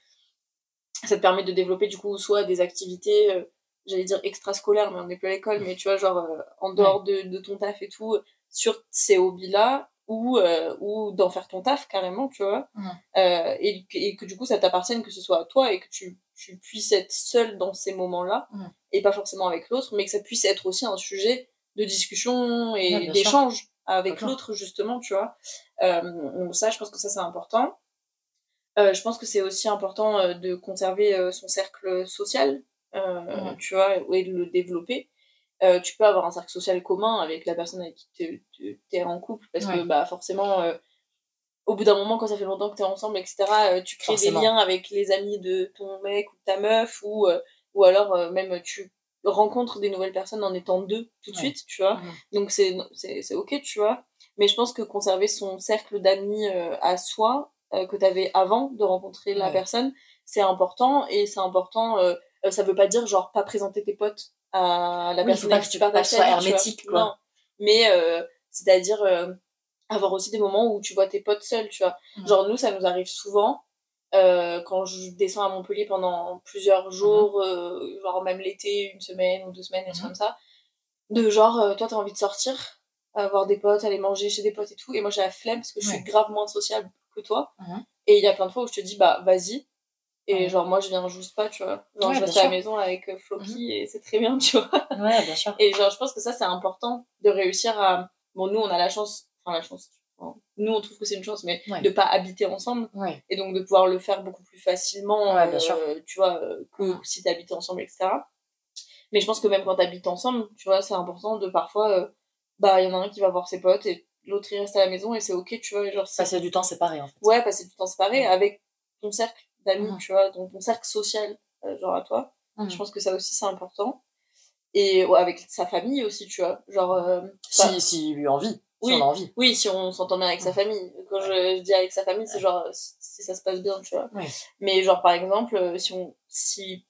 ça te permet de développer du coup soit des activités euh, j'allais dire extrascolaire, mais on n'est plus à l'école, mais tu vois, genre en dehors de, de, ton taf et tout, sur ces hobbies-là, ou, euh, ou d'en faire ton taf carrément, tu vois. Euh, et, et, que du coup, ça t'appartienne, que ce soit à toi, et que tu, tu puisses être seul dans ces moments-là, et pas forcément avec l'autre, mais que ça puisse être aussi un sujet de discussion et d'échange avec l'autre, justement, tu vois. donc ça, je pense que ça, c'est important. je pense que c'est aussi important de conserver son cercle social euh, tu vois, et de le développer. Euh, tu peux avoir un cercle social commun avec la personne avec qui tu es en couple, parce que bah, forcément, euh, au bout d'un moment, quand ça fait longtemps que tu es ensemble, etc., tu crées des liens avec les amis de ton mec ou de ta meuf, ou, ou alors même tu rencontres des nouvelles personnes en étant deux tout de suite, tu vois. Donc c'est ok, tu vois. Mais je pense que conserver son cercle d'amis à soi, que tu avais avant de rencontrer la personne, c'est important, et c'est important euh, ça veut pas dire genre pas présenter tes potes à la personne avec qui tu partages soit hermétique quoi. Non. Mais euh, c'est-à-dire euh, avoir aussi des moments où tu vois tes potes seuls, tu vois. Mm. Genre nous ça nous arrive souvent quand je descends à Montpellier pendant plusieurs mm-hmm. jours, genre même l'été, une semaine ou deux semaines, et mm comme ça, de genre toi t'as envie de sortir, avoir des potes, aller manger chez des potes et tout, et moi j'ai la flemme parce que je suis grave moins sociable que toi. Mm-hmm. Et il y a plein de fois où je te dis bah vas-y, et genre, moi, je viens juste pas, tu vois. Genre, je reste à la maison avec euh, Floki mhm. et c'est très bien, [LAUGHS] tu vois. Ouais, bien sûr. Et genre, je pense que ça, c'est important de réussir à. Bon, nous, on a la chance, enfin, la chance. Nous, on trouve que c'est une chance, mais de pas habiter ensemble. Et donc, de pouvoir le faire beaucoup plus facilement, bien sûr. Euh, tu vois, euh, que si t'habites ensemble, etc. Mais je pense que même quand t'habites ensemble, tu vois, c'est important de parfois. bah, il y en a un qui va voir ses potes et l'autre, il reste à la maison et c'est ok, tu vois. Genre, passer du temps séparé, en fait. Ouais, passer du temps séparé avec ton cercle d'amis, tu vois, donc ton cercle social, euh, genre à toi. Je pense que ça aussi, c'est important. Et avec sa famille aussi, tu vois. Genre. Euh, si, si lui envie. Oui, si on a envie. Oui, si on s'entend bien avec sa famille. Quand je, dis avec sa famille, c'est genre si ça se passe bien, tu vois. Mais genre, par exemple, euh, si on. Si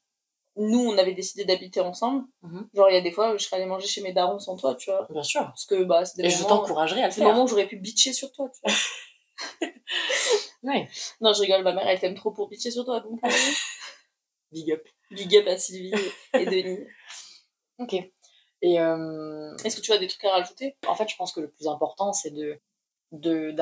nous, on avait décidé d'habiter ensemble. Mhm. Genre, il y a des fois, je serais allée manger chez mes darons sans toi, tu vois. Bien sûr. Parce que, bah, c'est des Et je t'encouragerais à le faire. C'est le moment où j'aurais pu bitcher sur toi, tu vois. [LAUGHS] [LAUGHS] ouais. Non, je rigole, ma mère, elle t'aime trop pour pitcher sur toi, donc. Euh, [LAUGHS] Big up. Big up à Sylvie et Denis. [LAUGHS] ok. Et euh... Est-ce que tu as des trucs à rajouter? En fait, je pense que le plus important, c'est de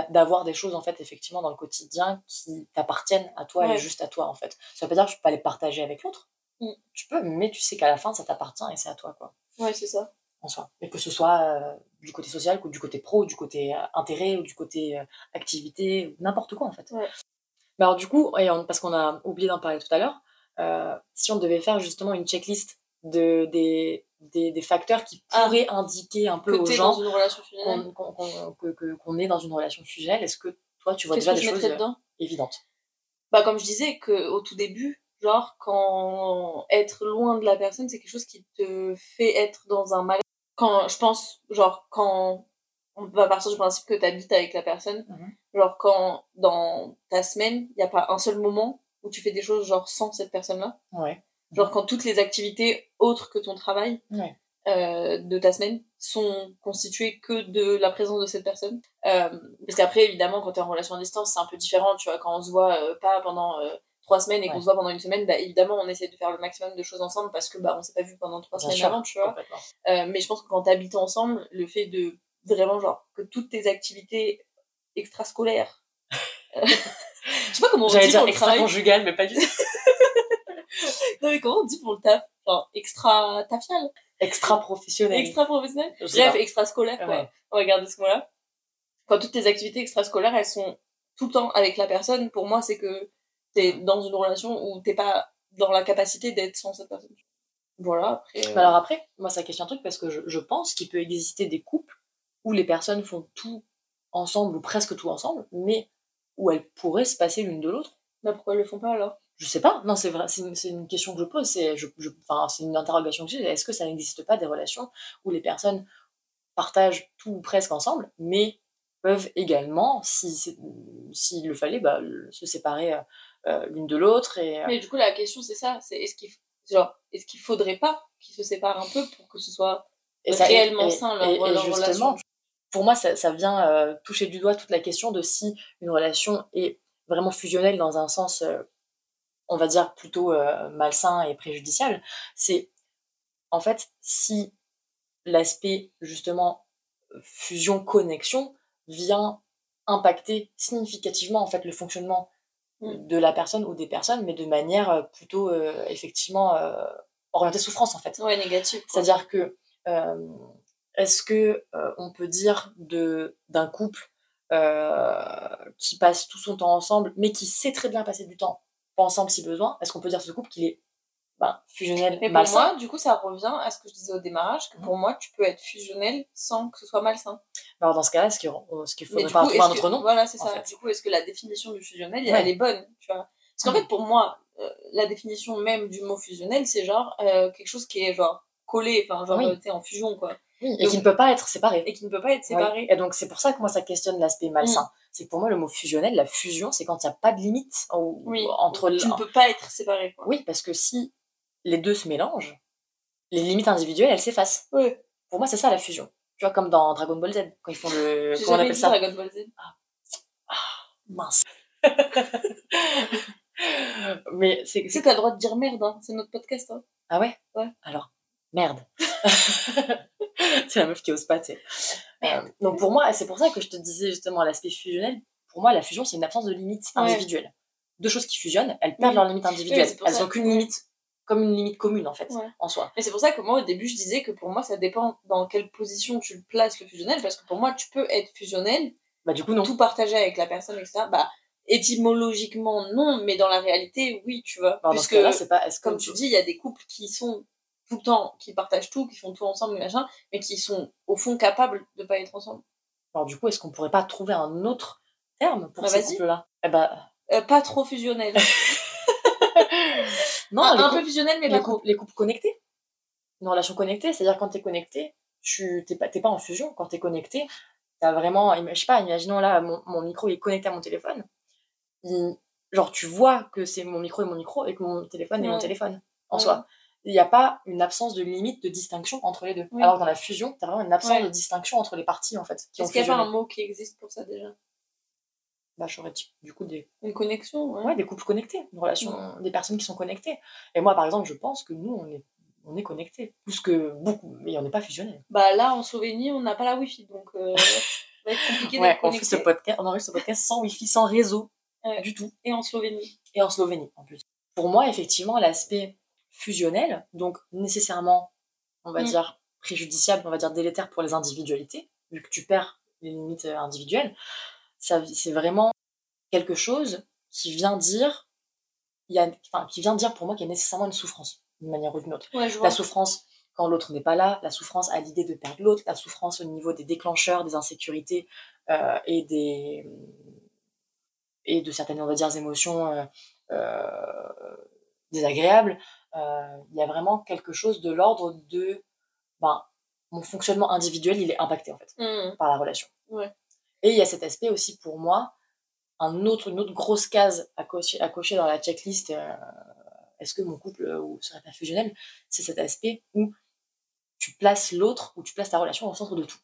d'avoir des choses en fait effectivement dans le quotidien qui t'appartiennent à toi et juste à toi en fait ça veut pas dire que je peux pas les partager avec l'autre mm. tu peux mais tu sais qu'à la fin ça t'appartient et c'est à toi quoi ouais c'est ça en soi. Et que ce soit euh, du côté social, du côté pro, du côté euh, intérêt, ou du côté euh, activité, n'importe quoi en fait. Mais alors du coup, et parce qu'on a oublié d'en parler tout à l'heure, si on devait faire justement une checklist de, des, des, des facteurs qui ah. pourraient indiquer un peu aux gens qu'on est dans une relation fusionnelle, est-ce que toi tu vois déjà des choses évidentes? Bah, Comme je disais, que, au tout début, genre quand être loin de la personne, c'est quelque chose qui te fait être dans un mal quand je pense genre quand on va partir du principe que tu habites avec la personne mhm. genre quand dans ta semaine il n'y a pas un seul moment où tu fais des choses genre sans cette personne là ouais. genre quand toutes les activités autres que ton travail euh, de ta semaine sont constituées que de la présence de cette personne euh, parce qu'après évidemment quand tu es en relation à distance c'est un peu différent tu vois quand on se voit euh, pas pendant trois semaines et qu'on se voit pendant une semaine, bah, évidemment, on essaie de faire le maximum de choses ensemble parce que bah, on s'est pas vu pendant trois semaines avant, tu vois. Euh, mais je pense que quand t'habites ensemble, le fait de vraiment, genre, que toutes tes activités extrascolaires. Euh, [LAUGHS] je sais pas comment on dit. dire extra-conjugal, mais pas du tout. [LAUGHS] non, mais comment on dit pour le taf? Genre, extra-tafial Extra-professionnel. Extra-professionnel Bref, extra-scolaire, quoi. On va garder ce mot-là. Quand toutes tes activités extrascolaires, elles sont tout le temps avec la personne, pour moi, c'est que t'es dans une relation où t'es pas dans la capacité d'être sans cette personne. Voilà, après. Euh, alors après, moi ça question un truc parce que je, je pense qu'il peut exister des couples où les personnes font tout ensemble ou presque tout ensemble, mais où elles pourraient se passer l'une de l'autre. Bah pourquoi elles le font pas alors? Je sais pas, non c'est vrai, c'est une, une, question que je pose, c'est je, je, une interrogation que j'ai, est-ce que ça n'existe pas des relations où les personnes partagent tout ou presque ensemble, mais peuvent également, si s'il le fallait, bah, se séparer euh, l'une de l'autre. Et, euh, Mais du coup, la question, c'est ça. C'est est-ce qu'il genre, est-ce qu'il faudrait pas qu'ils se séparent un peu pour que ce soit réellement sain leur, relation Pour moi, ça, ça vient euh, toucher du doigt toute la question de si une relation est vraiment fusionnelle dans un sens, on va dire, plutôt malsain et préjudicial. C'est en fait, si l'aspect justement fusion-connexion vient impacter significativement en fait le fonctionnement. De la personne ou des personnes, mais de manière euh, plutôt euh, effectivement euh, orientée souffrance en fait. Ouais, négatif. quoi. C'est-à-dire que euh, est-ce que on peut dire de d'un couple qui passe tout son temps ensemble, mais qui sait très bien passer du temps ensemble si besoin, est-ce qu'on peut dire de ce couple qu'il est ben, fusionnel, Mais pour malsain moi, du coup, ça revient à ce que je disais au démarrage, que Mhm. pour moi, tu peux être fusionnel sans que ce soit malsain. Alors dans ce cas-là, est-ce qu'il ce qu'il Mais faudrait du pas trouver un autre nom Voilà, c'est en ça. fait? Du coup, est-ce que la définition du fusionnel, Ouais. elle est bonne, tu vois? Parce qu'en Mhm. fait, pour moi, euh, la définition même du mot fusionnel, c'est genre euh, quelque chose qui est genre collé, enfin genre Oui. euh, t'es en fusion quoi, Oui, et Donc- qui ne peut pas être séparé. et qui ne peut pas être Oui. séparé. Et donc c'est pour ça que moi ça questionne l'aspect malsain. C'est que pour moi le mot fusionnel, la fusion, c'est quand il n'y a pas de limite ou- Oui. entre Tu ne peux pas être séparé quoi. Oui, parce que si les deux se mélangent, les limites individuelles, elles s'effacent. Ouais. Pour moi, c'est ça la fusion. Tu vois, comme dans Dragon Ball Z, quand ils font le. Comment on appelle ça Dragon Ball Z. Mince. [LAUGHS] Mais c'est. Tu sais, t'as le droit de dire merde, hein. c'est notre podcast. Hein. Ah ouais? Ouais. Alors, merde. [LAUGHS] c'est la meuf qui ose pas, tu sais. Euh, donc pour moi, c'est pour ça que je te disais justement l'aspect fusionnel. Pour moi, la fusion, c'est une absence de limite Ouais. individuelle. Deux choses qui fusionnent, elles perdent Oui. leur limite individuelle. elles n'ont qu'une limite, comme une limite commune en fait, Ouais. en soi. Mais c'est pour ça que moi, au début, je disais que pour moi, ça dépend dans quelle position tu le places le fusionnel, parce que pour moi, tu peux être fusionnel, Bah du coup, non. tout partager avec la personne, etc. Bah, étymologiquement, non, mais dans la réalité, oui, tu vois. Ce Puisque, cas-là, c'est pas. Est-ce que comme tu dis, il y a des couples qui sont tout le temps, qui partagent tout, qui font tout ensemble, machin, mais qui sont au fond capables de pas être ensemble. Alors du coup, est-ce qu'on pourrait pas trouver un autre terme pour Bah, ces vas-y. couples-là? Eh bah Euh, pas trop fusionnel. [LAUGHS] non, un, peu fusionnel, mais les, pas les couples connectés. Une relation connectée, c'est-à-dire quand t'es connecté, tu t'es pas, pas en fusion. Quand t'es connecté, t'as vraiment, ima- je sais pas, imaginons là, mon, mon micro est connecté à mon téléphone. Il- genre, tu vois que c'est mon micro et mon micro et que mon téléphone est mon téléphone en Ouais. soi. Il n'y a pas une absence de limite de distinction entre les deux. Oui. Alors dans la fusion, t'as vraiment une absence Ouais. de distinction entre les parties en fait Est-ce qu'il n'y a pas un mot qui existe pour ça déjà? Bah, j'aurais du coup des Une connexion, ouais. ouais, des couples connectés, une relation, des personnes qui sont connectées. Et moi, par exemple, je pense que nous, on est, on est connectés, plus que beaucoup, mais on n'est pas fusionnels. Bah là, en Slovénie, on n'a pas la Wi-Fi, donc euh, [LAUGHS] ça va être compliqué Ouais, on fait ce podcast, on enregistre ce podcast sans wifi, sans réseau, du tout, Et en Slovénie. et en Slovénie en plus. Pour moi, effectivement, l'aspect fusionnel, donc nécessairement, on va Mm. dire préjudiciable, on va dire délétère pour les individualités, vu que tu perds les limites euh, individuelles, c'est vraiment quelque chose qui vient dire, il y a, enfin, qui vient dire pour moi qu'il y a nécessairement une souffrance, d'une manière ou d'une autre. Ouais. La souffrance quand l'autre n'est pas là, la souffrance à l'idée de perdre l'autre, la souffrance au niveau des déclencheurs, des insécurités euh, et des et de certaines on va dire émotions euh, euh, désagréables. Il y a vraiment quelque chose de l'ordre de ben, mon fonctionnement individuel, il est impacté en fait Hmm. par la relation. Ouais. Et il y a cet aspect aussi pour moi, un autre, une autre grosse case à cocher, à cocher dans la checklist. euh, est-ce que mon couple euh, ou serait pas fusionnel C'est cet aspect où tu places l'autre, où tu places ta relation au centre de tout.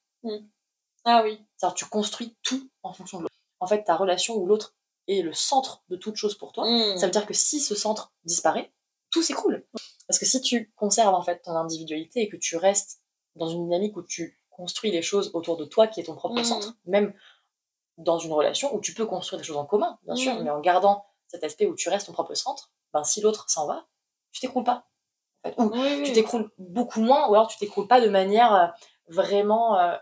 Ah oui. C'est-à-dire tu construis tout en fonction de l'autre. En fait, ta relation où l'autre est le centre de toute chose pour toi, Hmm. ça veut dire que si ce centre disparaît, tout s'écroule. Parce que si tu conserves en fait ton individualité et que tu restes dans une dynamique où tu construis les choses autour de toi qui est ton propre Mhm. centre, même dans une relation où tu peux construire des choses en commun, bien sûr, Mhm. mais en gardant cet aspect où tu restes ton propre centre, ben si l'autre s'en va, tu t'écroules pas. En fait. Ou Oui, tu t'écroules beaucoup moins, ou alors tu t'écroules pas de manière euh, vraiment euh,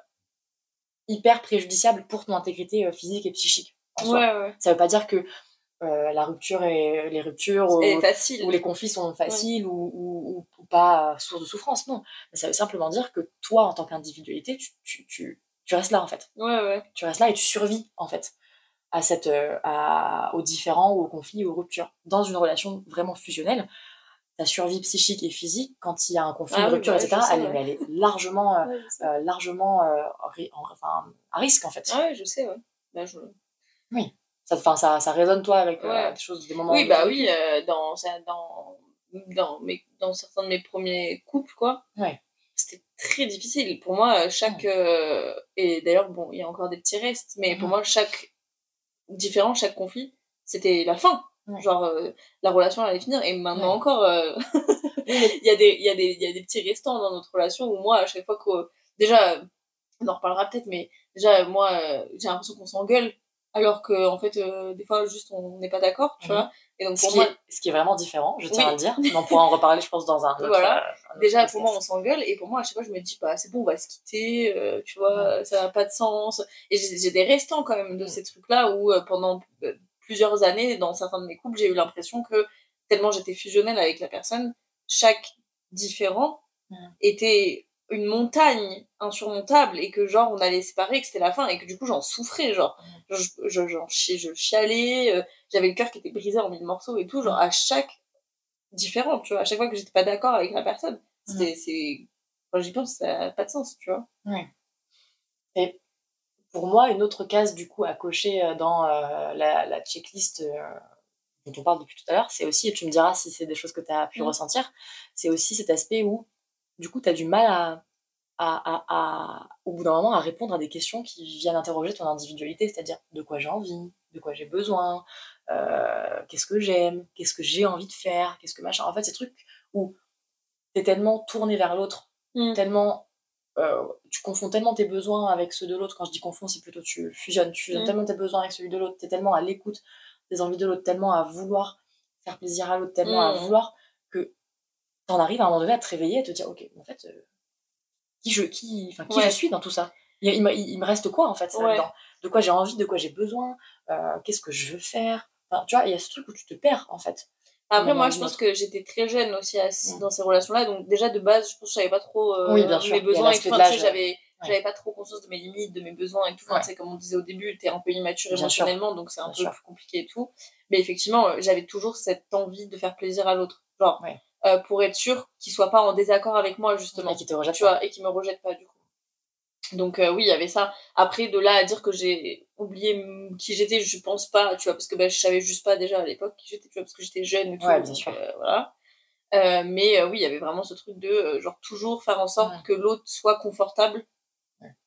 hyper préjudiciable pour ton intégrité euh, physique et psychique. en soi. Ouais, ouais. Ça veut pas dire que euh, la rupture et les ruptures ou, ou les conflits sont faciles ou, ou- ou- ou pas euh, source de souffrance, non. Mais ça veut simplement dire que toi, en tant qu'individualité, tu, tu, tu, tu restes là en fait. Ouais, ouais. Tu restes là et tu survis en fait à cette, euh, à, aux différents, ou aux conflits, aux ruptures. Dans une relation vraiment fusionnelle, ta survie psychique et physique, quand il y a un conflit, Ah une oui, rupture, bah, etc., sais, elle, est- ouais. mais elle est largement, euh, [LAUGHS] euh, largement euh, en- enfin, à risque en fait. Ah ouais, je sais, ouais. Bah, je... Ça, ça, ça résonne toi avec euh, Ouais. des choses, des moments. Oui, bah oui, euh, dans, ça- dans, dans, mes, dans certains de mes premiers couples, quoi. Ouais. C'était très difficile. Pour moi, euh, chaque. et d'ailleurs, bon, il y a encore des petits restes, mais pour Mhm. moi, chaque différent, chaque conflit, c'était la fin. Ouais. Genre, euh, la relation allait finir, et maintenant Ouais. encore. euh, [LAUGHS] il y a des il y a des il y a des petits restants dans notre relation où moi à chaque fois que déjà on en reparlera peut-être mais déjà moi j'ai l'impression qu'on s'engueule alors que en fait euh, des fois juste on n'est pas d'accord tu mhm. vois et donc pour ce, moi... qui est, ce qui est vraiment différent je tiens à le dire on pourra en reparler je pense dans un autre, voilà euh, déjà pour moi on s'engueule et pour moi à chaque fois je me dis bah c'est bon on va se quitter euh, tu vois ça n'a pas de sens et j'ai des restants quand même de mm. ces trucs là où pendant plusieurs années dans certains de mes couples j'ai eu l'impression que tellement j'étais fusionnelle avec la personne chaque différent mm. était une montagne insurmontable et que genre on allait séparer que c'était la fin et que du coup j'en souffrais genre. Je, je, je, chialais euh, j'avais le cœur qui était brisé en mille morceaux et tout genre à chaque différent tu vois à chaque fois que j'étais pas d'accord avec la personne c'était c'est quand j'y pense ça n'a pas de sens tu vois. Ouais. et pour moi une autre case du coup à cocher euh, dans euh, la, la, checklist dont on parle depuis tout à l'heure c'est aussi et tu me diras si c'est des choses que tu as pu ressentir c'est aussi cet aspect où du coup, tu as du mal à, à, à, au bout d'un moment, à répondre à des questions qui viennent interroger ton individualité, c'est-à-dire de quoi j'ai envie, de quoi j'ai besoin, euh, qu'est-ce que j'aime, qu'est-ce que j'ai envie de faire, qu'est-ce que machin. En fait, ces trucs où tu es tellement tourné vers l'autre, mm. tellement. Euh, tu confonds tellement tes besoins avec ceux de l'autre. Quand je dis confonds, c'est plutôt tu fusionnes. Tu fusionnes mm. tellement tes besoins avec celui de l'autre. Tu es tellement à l'écoute des envies de l'autre, tellement à vouloir faire plaisir à l'autre, tellement à mm. vouloir t'en arrives à un moment donné à te réveiller et te dire, ok, en fait, euh, qui, je, qui, qui je suis dans tout ça? Il, il, me reste quoi en fait De quoi j'ai envie, de quoi j'ai besoin, euh, qu'est-ce que je veux faire? Enfin, Tu vois, il y a ce truc où tu te perds en fait. Après, moi, je pense que j'étais très jeune aussi dans ces relations-là. Donc, déjà, de base, je pense que je savais pas trop euh, mes besoins. Et j'avais, j'avais pas trop conscience de mes limites, de mes besoins et tout. Enfin, comme on disait au début, tu es un peu immature émotionnellement, donc c'est un peu plus compliqué et tout. Mais effectivement, j'avais toujours cette envie de faire plaisir à l'autre. Genre, euh, pour être sûr qu'il soit pas en désaccord avec moi justement. Et qui te rejette tu vois et qui me rejette pas du coup. Donc euh, oui il y avait ça. Après de là à dire que j'ai oublié qui j'étais je pense pas tu vois parce que bah, je savais juste pas déjà à l'époque qui j'étais tu vois parce que j'étais jeune et tout ouais, bien sûr. Euh, voilà. Mais oui il y avait vraiment ce truc de genre toujours faire en sorte que l'autre soit confortable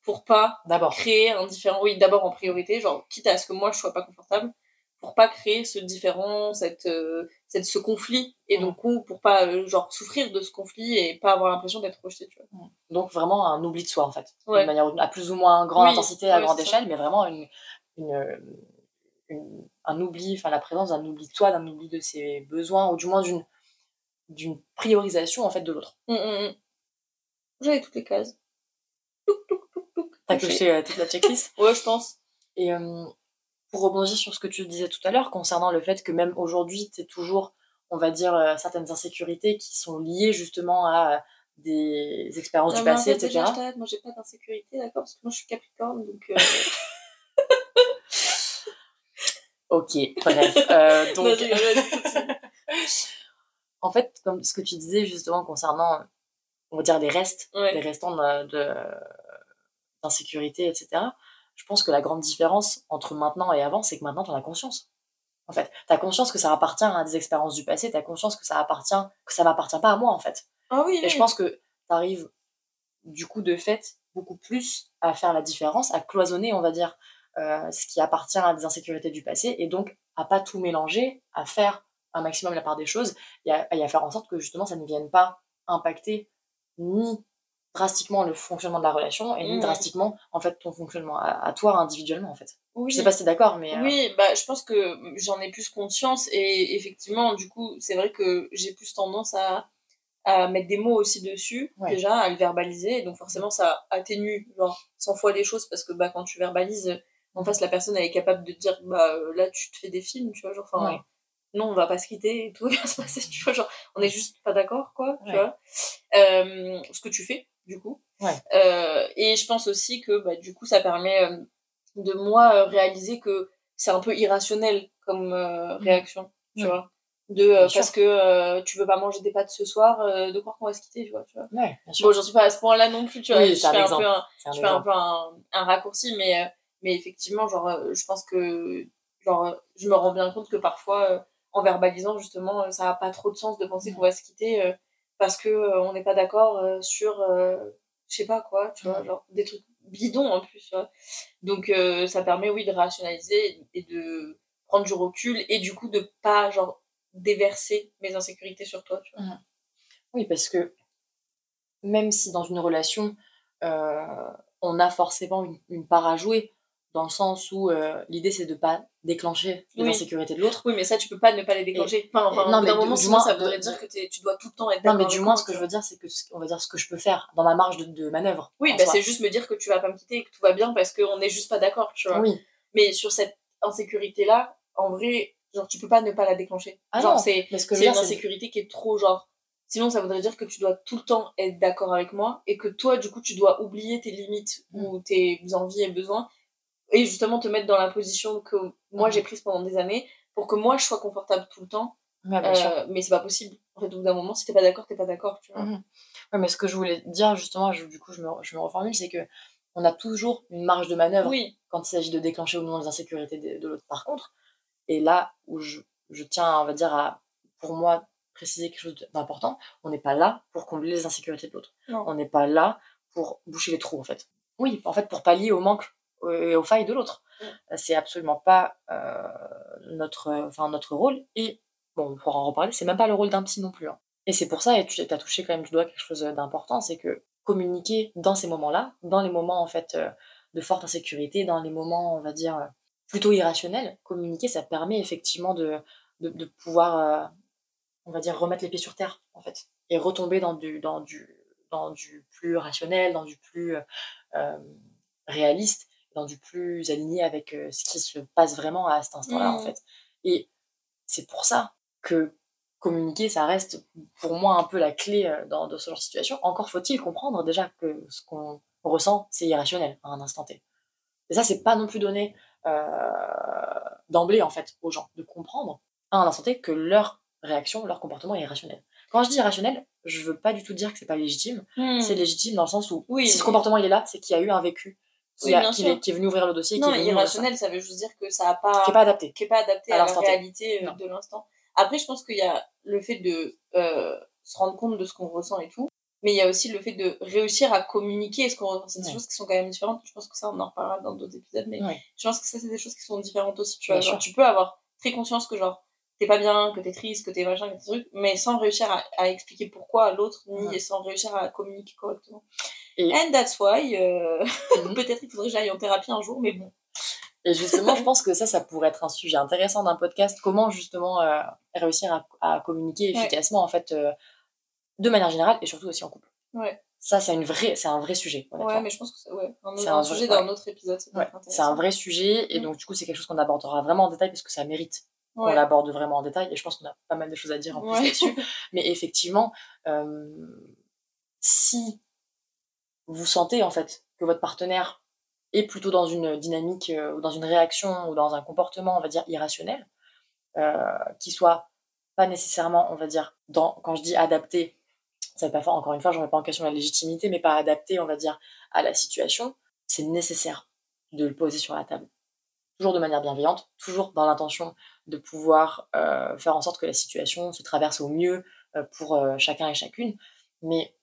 pour pas créer un différent oui d'abord en priorité genre quitte à ce que moi je sois pas confortable pour pas créer ce différent, cette, euh, cette ce conflit et donc pour pas euh, genre souffrir de ce conflit et pas avoir l'impression d'être rejeté, tu vois. Donc vraiment un oubli de soi en fait, de manière à plus ou moins grande intensité, à grande échelle, mais vraiment une, une, un oubli, enfin la présence d'un oubli de soi, d'un oubli de ses besoins ou du moins d'une d'une priorisation en fait de l'autre. Mmh, mmh. J'avais toutes les cases. T'as coché euh, toute la checklist? [LAUGHS] Ouais, je pense. Et pour rebondir sur ce que tu disais tout à l'heure concernant le fait que même aujourd'hui, tu toujours, on va dire, euh, certaines insécurités qui sont liées justement à euh, des expériences du passé, etc. moi, j'ai pas d'insécurité, d'accord Parce que moi, je suis Capricorne, donc. Euh, [LAUGHS] ok, bref. [LAUGHS] donc... [LAUGHS] en fait, comme ce que tu disais justement concernant, on va dire, les restes, les restants d'insécurité, de, etc je pense que la grande différence entre maintenant et avant, c'est que maintenant, tu en as conscience. En fait, tu as conscience que ça appartient à des expériences du passé, tu as conscience que ça appartient, que ça m'appartient pas à moi, en fait. Ah oui, et je pense que tu arrives, du coup, de fait, beaucoup plus à faire la différence, à cloisonner, on va dire, euh, ce qui appartient à des insécurités du passé, et donc à pas tout mélanger, à faire un maximum la part des choses, et à, et à faire en sorte que justement ça ne vienne pas impacter ni drastiquement le fonctionnement de la relation et mmh. drastiquement en fait ton fonctionnement à, toi individuellement en fait. Oui. Je sais pas si t'es d'accord mais euh, Oui, bah je pense que j'en ai plus conscience et effectivement du coup, c'est vrai que j'ai plus tendance à à mettre des mots aussi dessus déjà à le verbaliser donc forcément ça atténue genre 100 fois les choses parce que bah quand tu verbalises en face la personne elle est capable de dire bah euh, là tu te fais des films tu vois genre enfin non on va pas se quitter et tout [LAUGHS] va bien se passer tu vois genre on est juste pas d'accord quoi tu vois euh, ce que tu fais du coup. Euh, et je pense aussi que bah, du coup, ça permet euh, de moi euh, réaliser que c'est un peu irrationnel comme mmh. réaction, tu vois. De, parce que tu veux pas manger des pâtes ce soir, de croire qu'on va se quitter, tu vois. Tu vois. bon, j'en suis pas à ce point-là non plus, tu vois. je fais, un peu un, je fais un peu un, un, raccourci, mais, mais effectivement, genre, je pense que genre, je me rends bien compte que parfois, en verbalisant, justement, ça a pas trop de sens de penser qu'on va se quitter parce que euh, on n'est pas d'accord euh, sur euh, je sais pas quoi tu vois genre des trucs bidons en plus donc ça permet oui de rationaliser et de prendre du recul et du coup de pas genre déverser mes insécurités sur toi tu vois. Oui, parce que même si dans une relation, on a forcément une, une, part à jouer, dans le sens où euh, l'idée c'est de pas déclencher Oui. insécurités de l'autre. Oui, mais ça, tu peux pas ne pas les déclencher. Enfin, enfin, non, mais d'un du- moment, du sinon, moins, ça de- voudrait dire que tu dois tout le temps être Non, mais du moins, moi, ce que je veux dire, c'est que ce- on va dire ce que je peux faire dans ma marge de, de manœuvre. Oui, bah, c'est juste me dire que tu vas pas me quitter et que tout va bien parce qu'on est juste pas d'accord, tu vois. Oui. Mais sur cette insécurité-là, en vrai, genre, tu peux pas ne pas la déclencher. Ah genre, non, c'est une insécurité qui est trop, genre. Sinon, ça voudrait dire que tu dois tout le temps être d'accord avec moi et que toi, du coup, tu dois oublier tes limites Mm. ou tes envies et besoins et justement te mettre dans la position que moi Mhm. j'ai prise pendant des années pour que moi je sois confortable tout le temps. Ouais, bien sûr. Euh, mais c'est pas possible. En fait, au bout d'un moment, si t'es pas d'accord, t'es pas d'accord, tu vois. Mhm. Ouais, mais ce que je voulais dire, justement, je- du coup, je me, je me reformule, c'est que on a toujours une marge de manœuvre Oui, quand il s'agit de déclencher ou non les insécurités de, de l'autre. Par contre, et là où je, je tiens, on va dire, à, pour moi, préciser quelque chose d'important, on n'est pas là pour combler les insécurités de l'autre. On n'est pas là pour boucher les trous, en fait. Oui, en fait, pour pallier au manque et aux failles de l'autre. Mm. C'est absolument pas euh, notre, enfin, notre rôle. Et, bon, on pourra en reparler, c'est même pas le rôle d'un psy non plus. hein. Et c'est pour ça, et tu as touché quand même du doigt quelque chose d'important, c'est que communiquer dans ces moments-là, dans les moments en fait euh, de forte insécurité, dans les moments, on va dire, euh, plutôt irrationnels, communiquer, ça permet effectivement de, de, de pouvoir, euh, on va dire, remettre les pieds sur terre, en fait, et retomber dans du, dans du, dans du plus rationnel, dans du plus euh, réaliste, dans du plus aligné avec ce qui se passe vraiment à cet instant-là, en Mhm. fait. Et c'est pour ça que communiquer, ça reste pour moi un peu la clé dans, dans ce genre de situation. Encore faut-il comprendre déjà que ce qu'on ressent, c'est irrationnel à un instant T. Et ça, c'est pas non plus donné euh, d'emblée, en fait, aux gens, de comprendre à un instant T que leur réaction, leur comportement est irrationnel. Quand je dis irrationnel, je veux pas du tout dire que c'est pas légitime. C'est légitime dans le sens où Oui, si ce comportement il est là, c'est qu'il y a eu un vécu Oui, a- bien qui est, qui est venu ouvrir le dossier, Non, qui est venu irrationnel, ça veut juste dire que ça a pas. qui est pas adapté. qui est pas adapté À à, la réalité euh, Non. de l'instant. Après, je pense qu'il y a le fait de euh, se rendre compte de ce qu'on ressent et tout, mais il y a aussi le fait de réussir à communiquer ce qu'on ressent. C'est des choses qui sont quand même différentes. Je pense que ça, on en reparlera dans d'autres épisodes, mais Ouais. je pense que ça, c'est des choses qui sont différentes aussi. Tu vois, genre, tu peux avoir très conscience que genre t'es pas bien, que t'es triste, que t'es machin, que t'es truc, mais sans réussir à, à expliquer pourquoi à l'autre, ni Ouais. sans réussir à communiquer correctement. Et- And that's why, euh, [LAUGHS] Mhm. peut-être il faudrait que j'aille en thérapie un jour, mais bon. Et justement, je pense que ça, ça pourrait être un sujet intéressant d'un podcast. Comment justement euh, réussir à, à communiquer Ouais. efficacement, en fait, euh, de manière générale et surtout aussi en couple. Ouais. Ça, c'est une vraie, c'est un vrai sujet. Ouais, mais je pense que c'est ouais, un, C'est un un sujet d'un autre épisode. c'est un vrai sujet et Mm. donc du coup c'est quelque chose qu'on abordera vraiment en détail parce que ça mérite qu'on l'aborde vraiment en détail et je pense qu'on a pas mal de choses à dire en plus là-dessus. [LAUGHS] Mais effectivement, euh, si vous sentez en fait que votre partenaire est plutôt dans une dynamique euh, ou dans une réaction ou dans un comportement on va dire irrationnel, euh, qui soit pas nécessairement on va dire quand je dis adapté, ça veut pas faire encore une fois je remets pas en question la légitimité mais pas adapté on va dire à la situation, c'est nécessaire de le poser sur la table toujours de manière bienveillante, toujours dans l'intention de pouvoir euh, faire en sorte que la situation se traverse au mieux pour chacun et chacune. Mais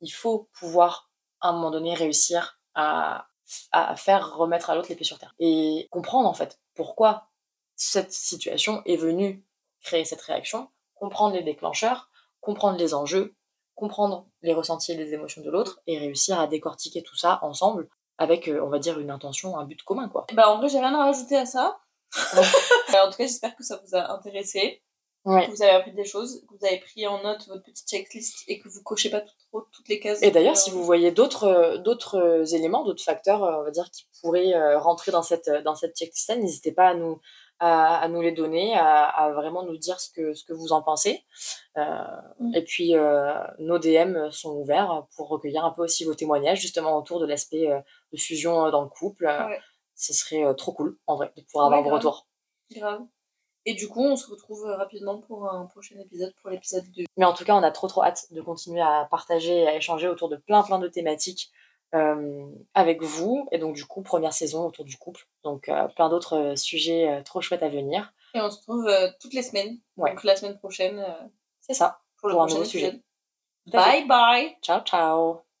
il faut pouvoir, à un moment donné, réussir à, à faire remettre à l'autre les pieds sur terre. Et comprendre, en fait, pourquoi cette situation est venue créer cette réaction, comprendre les déclencheurs, comprendre les enjeux, comprendre les ressentis et les émotions de l'autre, et réussir à décortiquer tout ça ensemble avec, euh, on va dire, une intention, un but commun, quoi. Bah, en vrai, j'ai rien à rajouter à ça. [LAUGHS] Euh, en tout cas, j'espère que ça vous a intéressé, Ouais. que vous avez appris des choses, que vous avez pris en note votre petite checklist et que vous cochez pas trop toutes les cases. Et d'ailleurs, Euh, si vous voyez d'autres euh, d'autres euh, éléments, d'autres facteurs, euh, on va dire, qui pourraient euh, rentrer dans cette, euh, dans cette checklist, n'hésitez pas à nous, à, à nous les donner, à, à vraiment nous dire ce que, ce que vous en pensez. Euh, Mm. Et puis, euh, nos DM sont ouverts pour recueillir un peu aussi vos témoignages, justement, autour de l'aspect euh, de fusion euh, dans le couple. Euh, Ouais. Ce serait euh, trop cool, en vrai, de pouvoir avoir vos retours. Grave. Et du coup, on se retrouve euh, rapidement pour un prochain épisode, pour l'épisode 2. Mais en tout cas, on a trop trop hâte de continuer à partager et à échanger autour de plein plein de thématiques euh, avec vous. Et donc du coup, première saison autour du couple. Donc euh, plein d'autres euh, sujets trop chouettes à venir. Et on se retrouve toutes les semaines. Ouais. Donc la semaine prochaine C'est ça. pour le un prochain nouveau sujet. Bye bye Ciao ciao